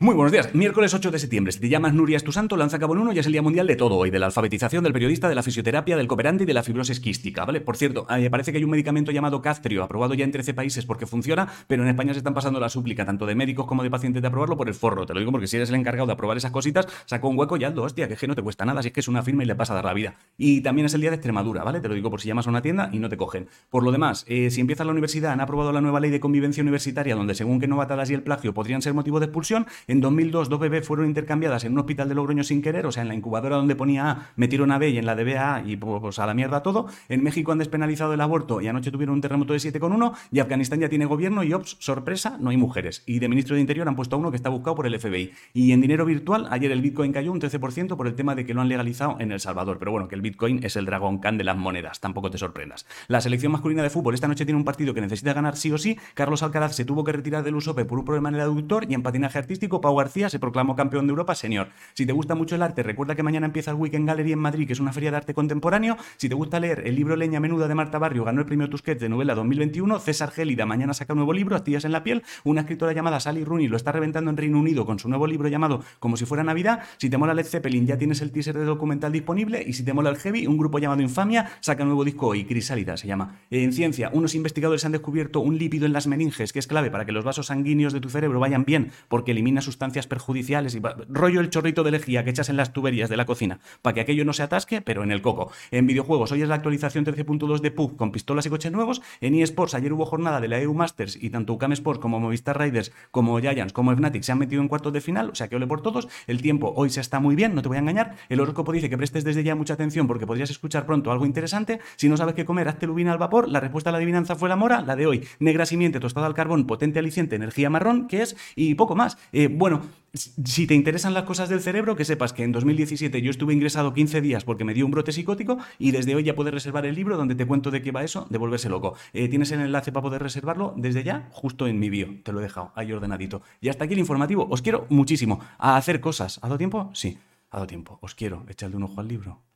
Muy buenos días. Miércoles 8 de septiembre. Si te llamas Nuria tu santo, lanza cabo en uno y es el día mundial de todo hoy, de la alfabetización, del periodista, de la fisioterapia, del cooperante y de la fibrosis quística, ¿vale? Por cierto, eh, parece que hay un medicamento llamado Castrio, aprobado ya en 13 países porque funciona, pero en España se están pasando la súplica, tanto de médicos como de pacientes, de aprobarlo por el forro. Te lo digo porque si eres el encargado de aprobar esas cositas, saca un hueco y hazlo, hostia, que es que no te cuesta nada, si es que es una firma y le pasa a dar la vida. Y también es el día de Extremadura, ¿vale? Te lo digo por si llamas a una tienda y no te cogen. Por lo demás, eh, si empiezas la universidad, han aprobado la nueva ley de convivencia universitaria, donde según que no y el plagio podrían ser motivo de expulsión. En 2002, dos fueron intercambiadas en un hospital de Logroño sin querer, o sea, en la incubadora donde ponía A metieron a B y en la de B a A y pues a la mierda todo. En México han despenalizado el aborto y anoche tuvieron un terremoto de 7,1 y Afganistán ya tiene gobierno y, ops, sorpresa, no hay mujeres. Y de ministro de Interior han puesto a uno que está buscado por el FBI. Y en dinero virtual, ayer el Bitcoin cayó un 13% por el tema de que lo han legalizado en El Salvador. Pero bueno, que el Bitcoin es el dragón can de las monedas, tampoco te sorprendas. La selección masculina de fútbol esta noche tiene un partido que necesita ganar sí o sí. Carlos Alcaraz se tuvo que retirar del USOPE por un problema en el aductor y en patinaje artístico Pau García se proclamó campeón de Europa señor. Si te gusta mucho el arte, recuerda que mañana empieza el Weekend Gallery en Madrid, que es una feria de arte contemporáneo. Si te gusta leer el libro Leña Menuda de Marta Barrio, ganó el premio Tusquets de novela 2021. César Gélida mañana saca un nuevo libro, Astillas en la piel. Una escritora llamada Sally Rooney lo está reventando en Reino Unido con su nuevo libro llamado Como si fuera Navidad. Si te mola Led Zeppelin, ya tienes el teaser de documental disponible. Y si te mola el Heavy, un grupo llamado Infamia saca un nuevo disco hoy, Crisálida se llama. En ciencia, unos investigadores han descubierto un lípido en las meninges que es clave para que los vasos sanguíneos de tu cerebro vayan bien, porque elimina sustancias perjudiciales y rollo el chorrito de lejía que echas en las tuberías de la cocina para que aquello no se atasque, pero en el coco. En videojuegos, hoy es la actualización 13.2 de PUB con pistolas y coches nuevos. En eSports, ayer hubo jornada de la EU Masters y tanto UCAM Sports como Movistar Riders, como Giants, como Fnatic se han metido en cuartos de final, o sea que ole por todos. El tiempo hoy se está muy bien, no te voy a engañar. El horóscopo dice que prestes desde ya mucha atención porque podrías escuchar pronto algo interesante. Si no sabes qué comer, hazte lubina al vapor. La respuesta a la adivinanza fue la mora, la de hoy, negra simiente, tostada al carbón, potente aliciente, energía marrón, que es, y poco más. Eh, bueno, si te interesan las cosas del cerebro, que sepas que en 2017 yo estuve ingresado 15 días porque me dio un brote psicótico y desde hoy ya puedes reservar el libro donde te cuento de qué va eso, de volverse loco. Eh, tienes el enlace para poder reservarlo desde ya, justo en mi bio. Te lo he dejado ahí ordenadito. Y hasta aquí el informativo. Os quiero muchísimo. A hacer cosas. ¿Ha dado tiempo? Sí, ha dado tiempo. Os quiero. Echadle un ojo al libro.